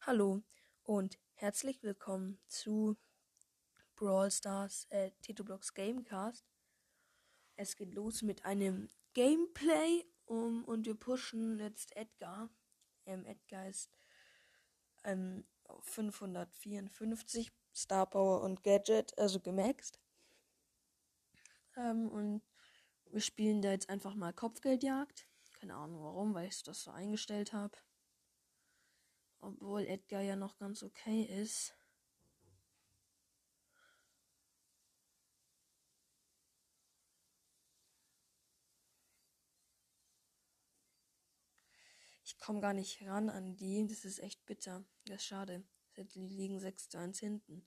Hallo und herzlich willkommen zu Brawl Stars äh, Tito Blocks Gamecast. Es geht los mit einem Gameplay um, und wir pushen jetzt Edgar. Ähm, Edgar ist ähm, 554 Star Power und Gadget, also gemaxt. Ähm, und wir spielen da jetzt einfach mal Kopfgeldjagd. Keine Ahnung warum, weil ich das so eingestellt habe. Obwohl Edgar ja noch ganz okay ist. Ich komme gar nicht ran an die. Das ist echt bitter. Das ist schade. Die liegen 6 zu 1 hinten.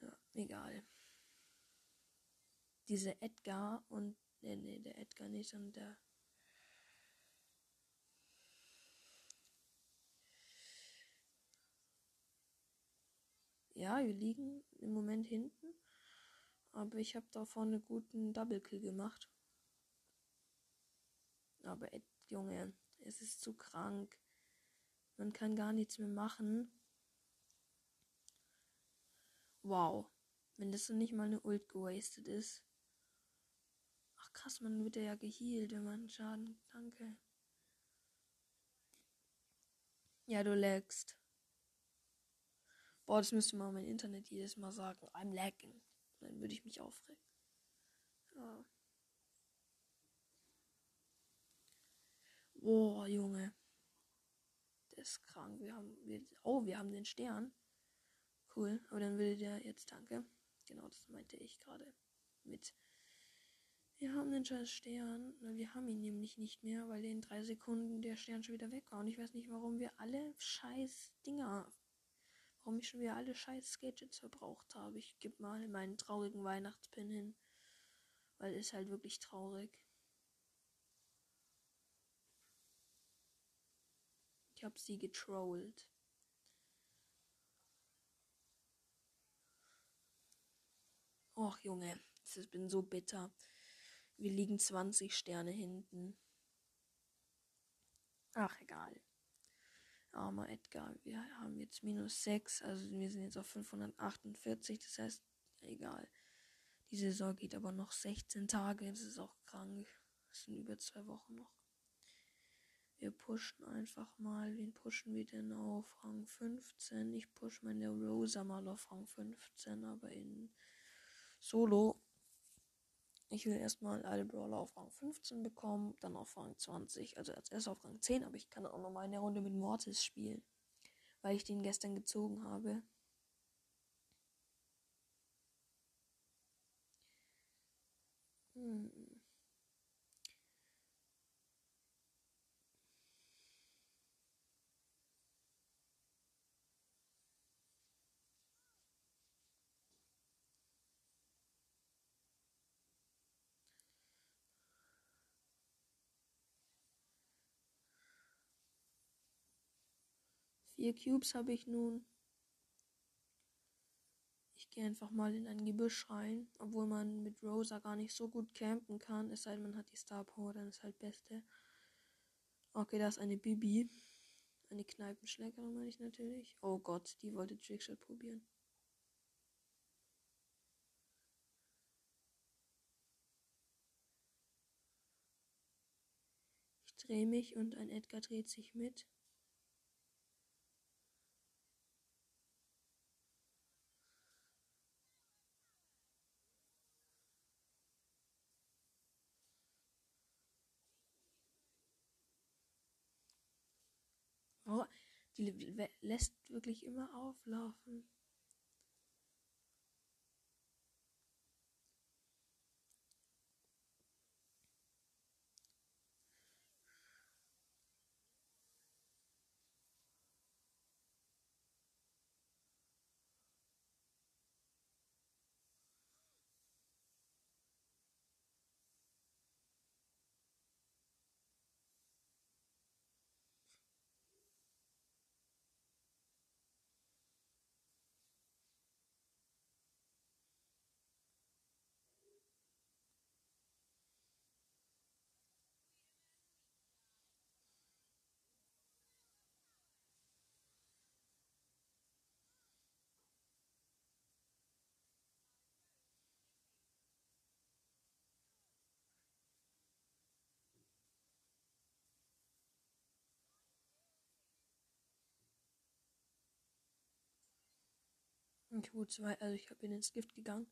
Ja, egal. Diese Edgar und. Nee, nee, der Edgar nicht, sondern der. Ja, wir liegen im Moment hinten. Aber ich habe da vorne guten Double Kill gemacht. Aber Ed, Junge, es ist zu krank. Man kann gar nichts mehr machen. Wow. Wenn das so nicht mal eine Ult gewastet ist. Krass, man wird ja geheilt, wenn man Schaden. Danke. Ja, du lagst. Boah, das müsste mal mein Internet jedes Mal sagen. I'm lagging. Dann würde ich mich aufregen. Ja. Boah, Junge. Der ist krank. Wir haben. Wir, oh, wir haben den Stern. Cool. Aber dann würde der jetzt, danke. Genau, das meinte ich gerade. Mit. Wir haben den scheiß Stern. Wir haben ihn nämlich nicht mehr, weil in drei Sekunden der Stern schon wieder weg war. Und ich weiß nicht, warum wir alle scheiß Dinger. Warum ich schon wieder alle scheiß Gadgets verbraucht habe. Ich gebe mal meinen traurigen Weihnachtspin hin. Weil ist halt wirklich traurig. Ich habe sie getrollt. Och, Junge, ich bin so bitter. Wir liegen 20 Sterne hinten. Ach, egal. Armer Edgar, wir haben jetzt minus 6, also wir sind jetzt auf 548, das heißt, egal. Die Saison geht aber noch 16 Tage, das ist auch krank. Das sind über zwei Wochen noch. Wir pushen einfach mal. Wen pushen wir denn auf Rang 15? Ich push meine Rosa mal auf Rang 15, aber in Solo. Ich will erstmal alle Brawler auf Rang 15 bekommen, dann auf Rang 20. Also als erstes auf Rang 10, aber ich kann auch noch mal eine Runde mit Mortis spielen. Weil ich den gestern gezogen habe. Hm. Vier Cubes habe ich nun. Ich gehe einfach mal in ein Gebüsch rein, obwohl man mit Rosa gar nicht so gut campen kann, es sei denn, man hat die Star Power, dann ist halt beste. Okay, da ist eine Bibi. Eine Kneipenschlägerin meine ich natürlich. Oh Gott, die wollte Trickshot probieren. Ich drehe mich und ein Edgar dreht sich mit. Oh, die lässt wirklich immer auflaufen. Ich wurde zwei, also ich bin ins Gift gegangen.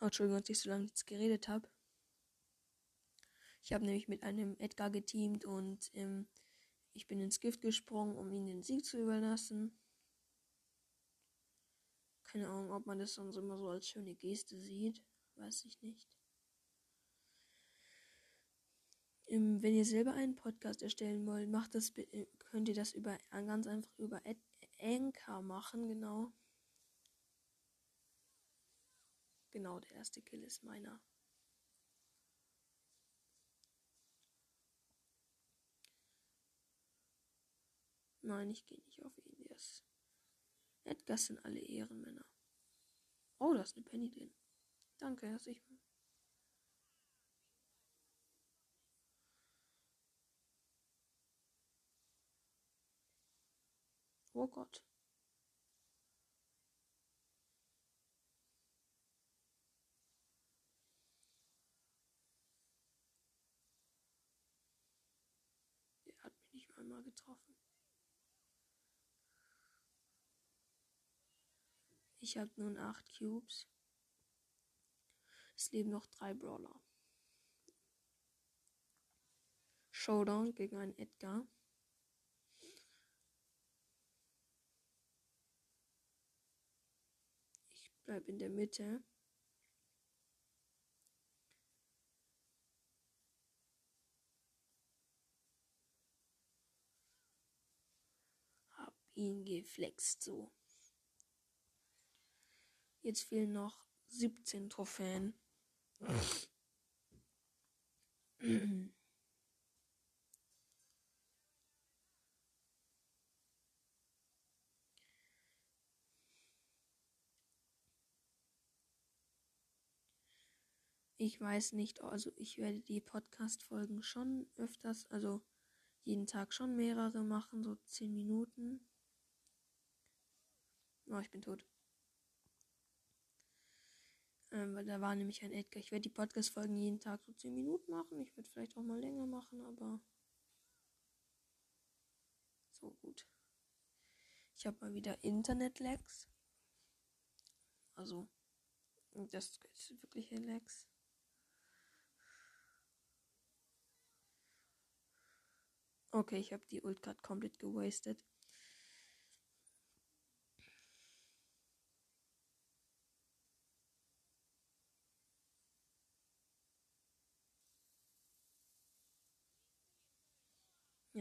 Oh, Entschuldigung, dass ich so lange nichts geredet habe. Ich habe nämlich mit einem Edgar geteamt und ähm, ich bin ins Gift gesprungen, um ihm den Sieg zu überlassen. Keine Ahnung, ob man das sonst immer so als schöne Geste sieht. Weiß ich nicht. Ähm, wenn ihr selber einen Podcast erstellen wollt, macht das, könnt ihr das über ganz einfach über Anchor machen, genau. Genau, der erste Kill ist meiner. Nein, ich gehe nicht auf ihn. Der ist. Sind alle Ehrenmänner. Oh, da ist eine Penny drin. Danke, dass ich. Oh Gott. Der hat mich nicht einmal getroffen. Ich habe nun acht Cubes. Es leben noch drei Brawler. Showdown gegen einen Edgar. Ich bleibe in der Mitte. Ihn geflext so. Jetzt fehlen noch 17 Trophäen. Ich weiß nicht, also ich werde die Podcast-Folgen schon öfters, also jeden Tag schon mehrere machen, so 10 Minuten. Oh, ich bin tot. Ähm, weil da war nämlich ein Edgar. Ich werde die Podcast-Folgen jeden Tag so 10 Minuten machen. Ich werde vielleicht auch mal länger machen, aber. So gut. Ich habe mal wieder Internet-Lags. Also, das ist wirklich ein Lags. Okay, ich habe die Ult gerade komplett gewastet.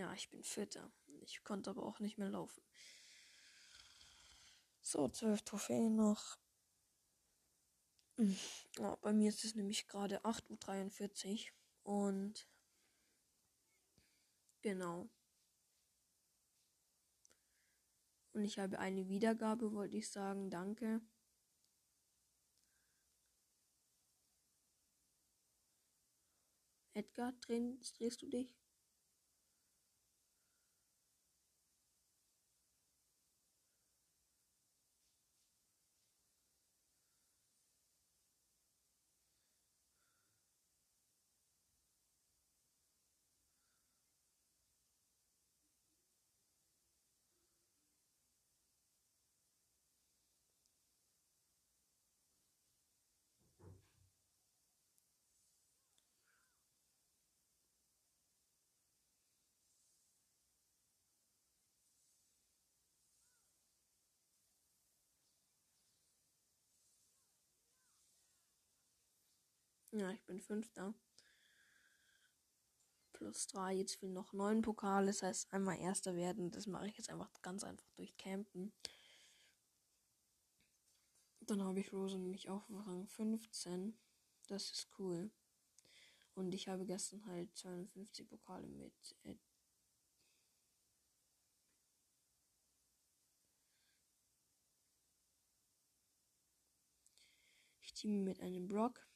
Ja, ich bin fitter. Ich konnte aber auch nicht mehr laufen. So, zwölf Trophäen noch. Ja, bei mir ist es nämlich gerade 8.43 Uhr. Und genau. Und ich habe eine Wiedergabe, wollte ich sagen. Danke. Edgar, drehst du dich? Ja, ich bin Fünfter. Plus drei. Jetzt fehlen noch neun Pokale. Das heißt, einmal Erster werden. Das mache ich jetzt einfach ganz einfach durch Campen. Dann habe ich Rose nämlich auf Rang 15. Das ist cool. Und ich habe gestern halt 52 Pokale mit Ed Ich teame mit einem Brock.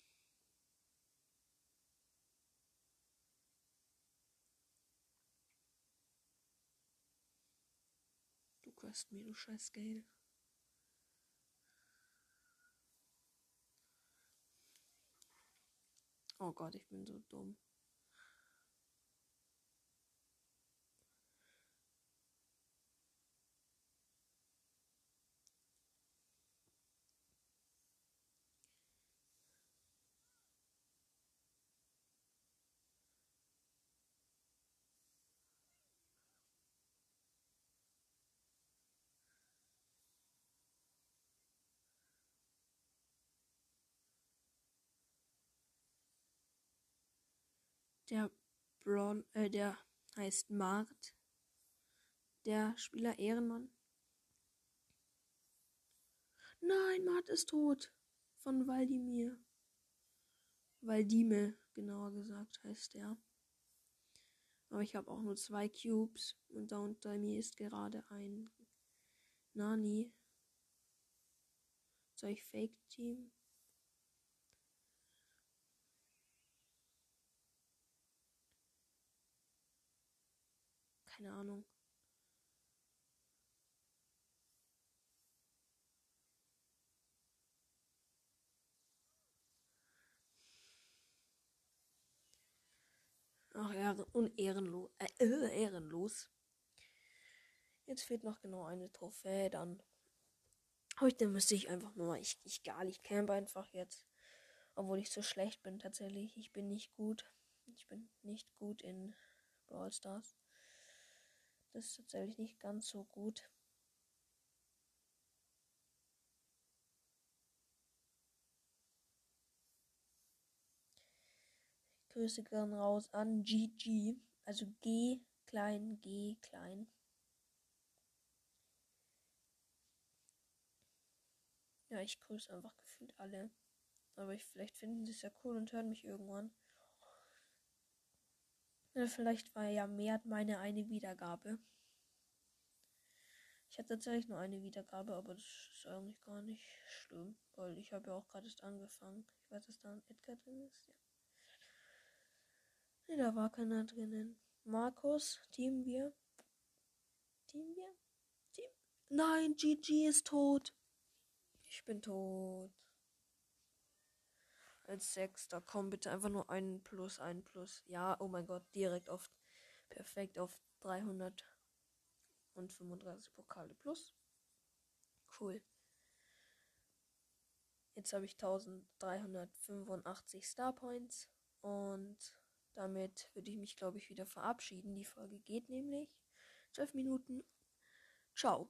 Kostet mir, du scheiß Gale. Oh Gott, ich bin so dumm. Der Brawl, äh, der heißt Mart. Der Spieler Ehrenmann. Nein, Mart ist tot. Von Waldimir. Waldime, genauer gesagt, heißt der. Aber ich habe auch nur zwei Cubes und da unter mir ist gerade ein Nani. Soll ich Fake Team? Keine Ahnung. Ach, ehren unehrenlos. Äh, äh, ehrenlos. Jetzt fehlt noch genau eine Trophäe, dann. Heute müsste ich einfach nur. Ich, ich gar nicht camp einfach jetzt. Obwohl ich so schlecht bin tatsächlich. Ich bin nicht gut. Ich bin nicht gut in Brawl Stars. Ist tatsächlich nicht ganz so gut. Grüße gern raus an GG. Also G klein, G klein. Ja, ich grüße einfach gefühlt alle. Aber ich, vielleicht finden sie es ja cool und hören mich irgendwann. Oder vielleicht war ja mehr meine eine Wiedergabe. Ich hatte tatsächlich nur eine Wiedergabe, aber das ist eigentlich gar nicht schlimm, weil ich habe ja auch gerade erst angefangen. Ich weiß, dass da ein Edgar drin ist. Ja. Ne, da war keiner drinnen. Markus, Team wir. Team wir? Team. Nein, GG ist tot. Ich bin tot. Als Sechster. Komm bitte einfach nur ein Plus, ein Plus. Ja, oh mein Gott, direkt auf. Perfekt auf 335 Pokale plus. Cool. Jetzt habe ich 1385 Star Points und damit würde ich mich, glaube ich, wieder verabschieden. Die Folge geht nämlich 12 Minuten. Ciao.